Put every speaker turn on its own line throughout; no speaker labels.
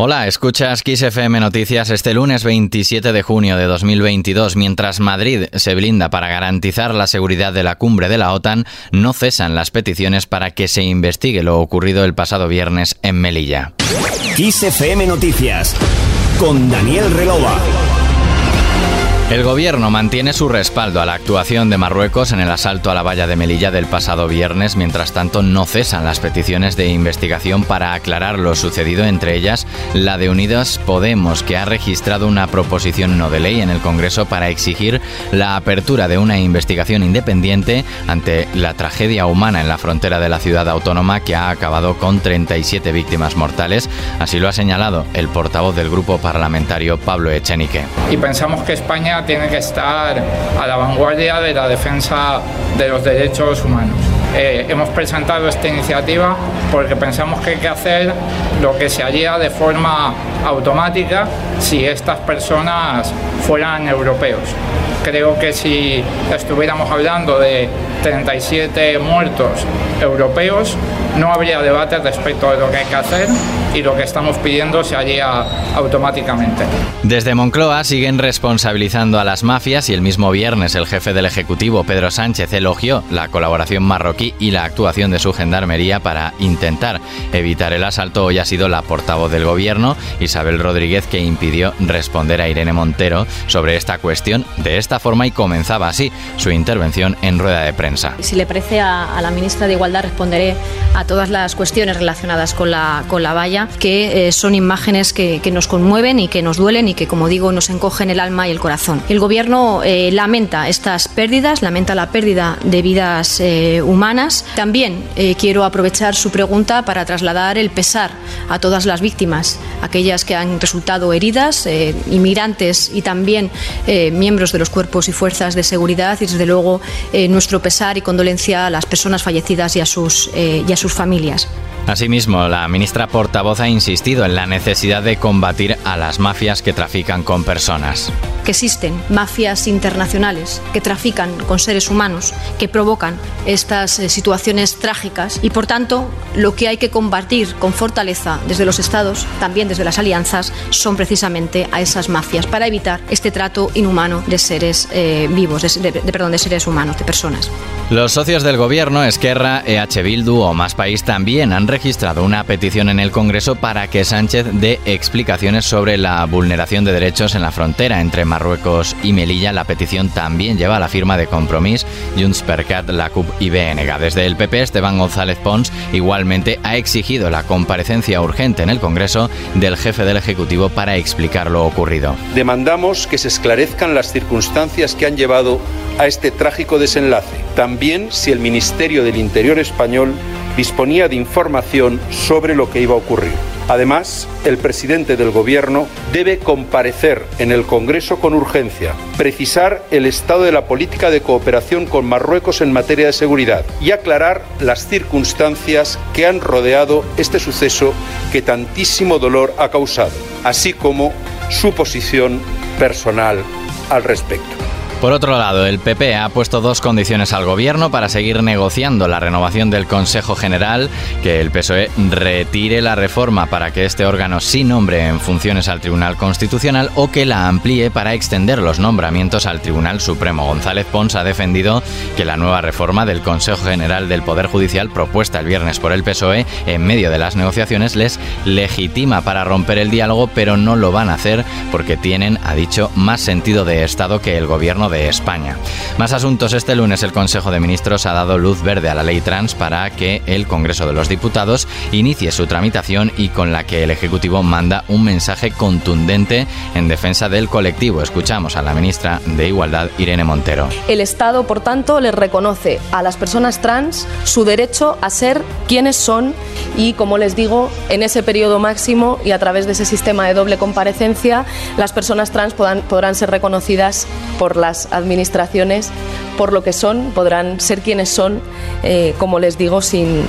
Hola, escuchas Kiss FM Noticias este lunes 27 de junio de 2022. Mientras Madrid se blinda para garantizar la seguridad de la cumbre de la OTAN, no cesan las peticiones para que se investigue lo ocurrido el pasado viernes en Melilla.
Kiss FM Noticias con Daniel Relova.
El gobierno mantiene su respaldo a la actuación de Marruecos en el asalto a la valla de Melilla del pasado viernes, mientras tanto no cesan las peticiones de investigación para aclarar lo sucedido, entre ellas la de Unidas Podemos, que ha registrado una proposición no de ley en el Congreso para exigir la apertura de una investigación independiente ante la tragedia humana en la frontera de la ciudad autónoma que ha acabado con 37 víctimas mortales. Así lo ha señalado el portavoz del grupo parlamentario Pablo Echenique.
Y pensamos que España tiene que estar a la vanguardia de la defensa de los derechos humanos. Eh, hemos presentado esta iniciativa porque pensamos que hay que hacer lo que se haría de forma automática si estas personas fueran europeos. Creo que si estuviéramos hablando de 37 muertos europeos, no habría debate respecto de lo que hay que hacer y lo que estamos pidiendo se haría automáticamente.
Desde Moncloa siguen responsabilizando a las mafias y el mismo viernes el jefe del Ejecutivo, Pedro Sánchez, elogió la colaboración marroquí y la actuación de su gendarmería para intentar evitar el asalto. Hoy ha sido la portavoz del Gobierno, Isabel Rodríguez, que impidió responder a Irene Montero sobre esta cuestión de esta forma y comenzaba así su intervención en rueda de prensa.
Si le parece a, la ministra de Igualdad responderé a todas las cuestiones relacionadas con la, con la valla, que eh, son imágenes que, nos conmueven y que nos duelen y que, como digo, nos encogen el alma y el corazón. El Gobierno eh, lamenta estas pérdidas, lamenta la pérdida de vidas eh, humanas. También quiero aprovechar su pregunta para trasladar el pesar a todas las víctimas, aquellas que han resultado heridas, inmigrantes y también miembros de los cuerpos y fuerzas de seguridad y, desde luego, nuestro pesar y condolencia a las personas fallecidas y a sus, y a sus familias.
Asimismo, la ministra portavoz ha insistido en la necesidad de combatir a las mafias que trafican con personas.
Existen mafias internacionales que trafican con seres humanos, que provocan estas eh, situaciones trágicas y por tanto lo que hay que combatir con fortaleza desde los estados, también desde las alianzas, son precisamente a esas mafias para evitar este trato inhumano de seres eh, vivos, de, perdón, de seres humanos, de personas.
Los socios del gobierno, Esquerra, EH Bildu o Más País también han registrado una petición en el Congreso para que Sánchez dé explicaciones sobre la vulneración de derechos en la frontera entre Marruecos y Melilla. La petición también lleva la firma de Compromís, Junts per la y BNG. Desde el PP, Esteban González Pons igualmente ha exigido la comparecencia urgente en el Congreso del jefe del Ejecutivo para explicar lo ocurrido.
Demandamos que se esclarezcan las circunstancias que han llevado a este trágico desenlace. También si el Ministerio del Interior español disponía de información sobre lo que iba a ocurrir. Además, el presidente del Gobierno debe comparecer en el Congreso con urgencia, precisar el estado de la política de cooperación con Marruecos en materia de seguridad y aclarar las circunstancias que han rodeado este suceso que tantísimo dolor ha causado, así como su posición personal al respecto.
Por otro lado, el PP ha puesto dos condiciones al gobierno para seguir negociando la renovación del Consejo General, que el PSOE retire la reforma para que este órgano sí nombre en funciones al Tribunal Constitucional o que la amplíe para extender los nombramientos al Tribunal Supremo. González Pons ha defendido que la nueva reforma del Consejo General del Poder Judicial propuesta el viernes por el PSOE en medio de las negociaciones les legitima para romper el diálogo, pero no lo van a hacer porque tienen, ha dicho, más sentido de Estado que el gobierno de España. Más asuntos. Este lunes el Consejo de Ministros ha dado luz verde a la ley trans para que el Congreso de los Diputados inicie su tramitación y con la que el Ejecutivo manda un mensaje contundente en defensa del colectivo. Escuchamos a la ministra de Igualdad, Irene Montero.
El Estado, por tanto, les reconoce a las personas trans su derecho a ser quienes son y, como les digo, en ese periodo máximo y a través de ese sistema de doble comparecencia, las personas trans podrán, podrán ser reconocidas por las administraciones por lo que son, podrán ser quienes son, eh, como les digo, sin,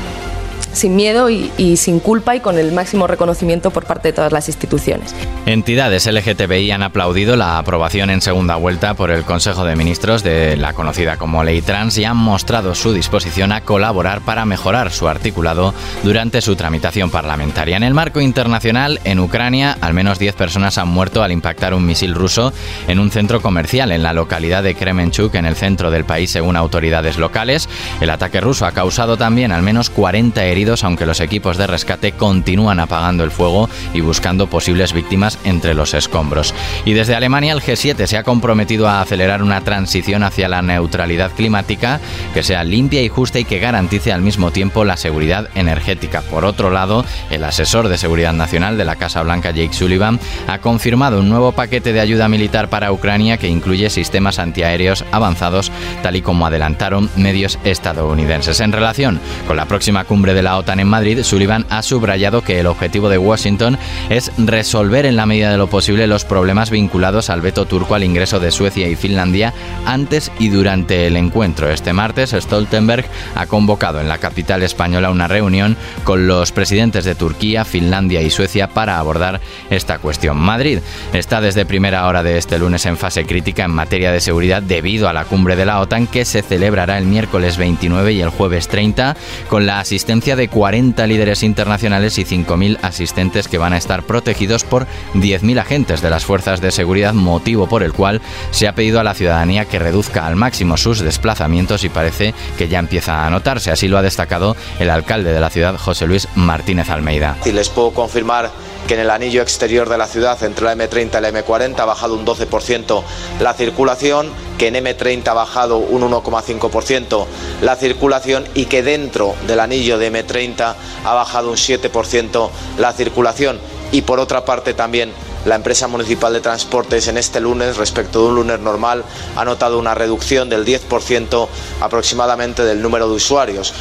sin miedo y, y sin culpa y con el máximo reconocimiento por parte de todas las instituciones.
Entidades LGTBI han aplaudido la aprobación en segunda vuelta por el Consejo de Ministros de la conocida como Ley Trans y han mostrado su disposición a colaborar para mejorar su articulado durante su tramitación parlamentaria. En el marco internacional, en Ucrania, al menos 10 personas han muerto al impactar un misil ruso en un centro comercial en la localidad de Kremenchuk, en el centro del país, según autoridades locales. El ataque ruso ha causado también al menos 40 heridos, aunque los equipos de rescate continúan apagando el fuego y buscando posibles víctimas entre los escombros. Y desde Alemania el G7 se ha comprometido a acelerar una transición hacia la neutralidad climática que sea limpia y justa y que garantice al mismo tiempo la seguridad energética. Por otro lado, el asesor de seguridad nacional de la Casa Blanca, Jake Sullivan, ha confirmado un nuevo paquete de ayuda militar para Ucrania que incluye sistemas antiaéreos avanzados, tal y como adelantaron medios estadounidenses. En relación con la próxima cumbre de la OTAN en Madrid, Sullivan ha subrayado que el objetivo de Washington es resolver en la medida de lo posible los problemas vinculados al veto turco al ingreso de Suecia y Finlandia antes y durante el encuentro. Este martes, Stoltenberg ha convocado en la capital española una reunión con los presidentes de Turquía, Finlandia y Suecia para abordar esta cuestión. Madrid está desde primera hora de este lunes en fase crítica en materia de seguridad debido a la cumbre de la OTAN que se celebrará el miércoles 29 y el jueves 30 con la asistencia de 40 líderes internacionales y 5.000 asistentes que van a estar protegidos por 10.000 agentes de las fuerzas de seguridad, motivo por el cual se ha pedido a la ciudadanía que reduzca al máximo sus desplazamientos y parece que ya empieza a notarse. Así lo ha destacado el alcalde de la ciudad, José Luis Martínez Almeida.
Y les puedo confirmar que en el anillo exterior de la ciudad, entre la M30 y la M40, ha bajado un 12% la circulación, que en M30 ha bajado un 1,5% la circulación y que dentro del anillo de M30 ha bajado un 7% la circulación. Y por otra parte también la empresa municipal de transportes en este lunes, respecto de un lunes normal, ha notado una reducción del 10% aproximadamente del número de usuarios.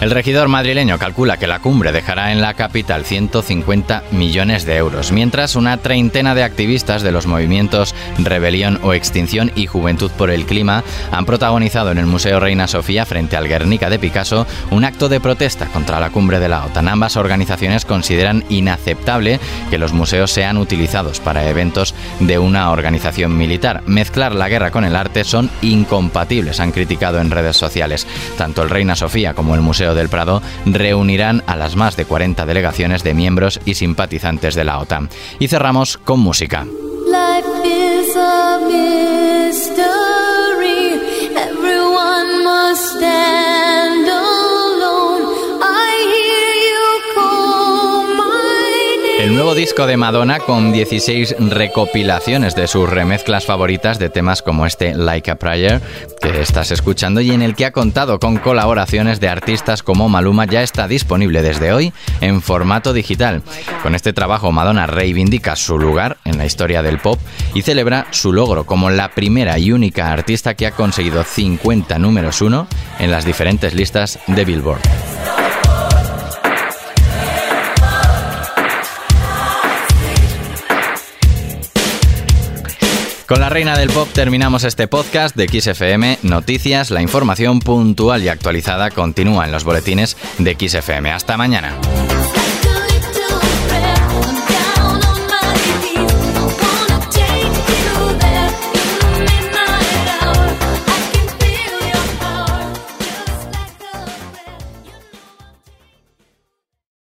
El regidor madrileño calcula que la cumbre dejará en la capital 150 millones de euros, mientras una treintena de activistas de los movimientos Rebelión o Extinción y Juventud por el Clima han protagonizado en el Museo Reina Sofía, frente al Guernica de Picasso, un acto de protesta contra la cumbre de la OTAN. Ambas organizaciones consideran inaceptable que los museos sean utilizados para eventos de una organización militar. Mezclar la guerra con el arte son incompatibles, han criticado en redes sociales. Tanto el Reina Sofía como el Museo del Prado reunirán a las más de 40 delegaciones de miembros y simpatizantes de la OTAN. Y cerramos con música. Nuevo disco de Madonna con 16 recopilaciones de sus remezclas favoritas de temas como este Like a Prayer que estás escuchando y en el que ha contado con colaboraciones de artistas como Maluma ya está disponible desde hoy en formato digital. Con este trabajo Madonna reivindica su lugar en la historia del pop y celebra su logro como la primera y única artista que ha conseguido 50 números 1 en las diferentes listas de Billboard. Con la reina del pop terminamos este podcast de XFM Noticias. La información puntual y actualizada continúa en los boletines de XFM. Hasta mañana.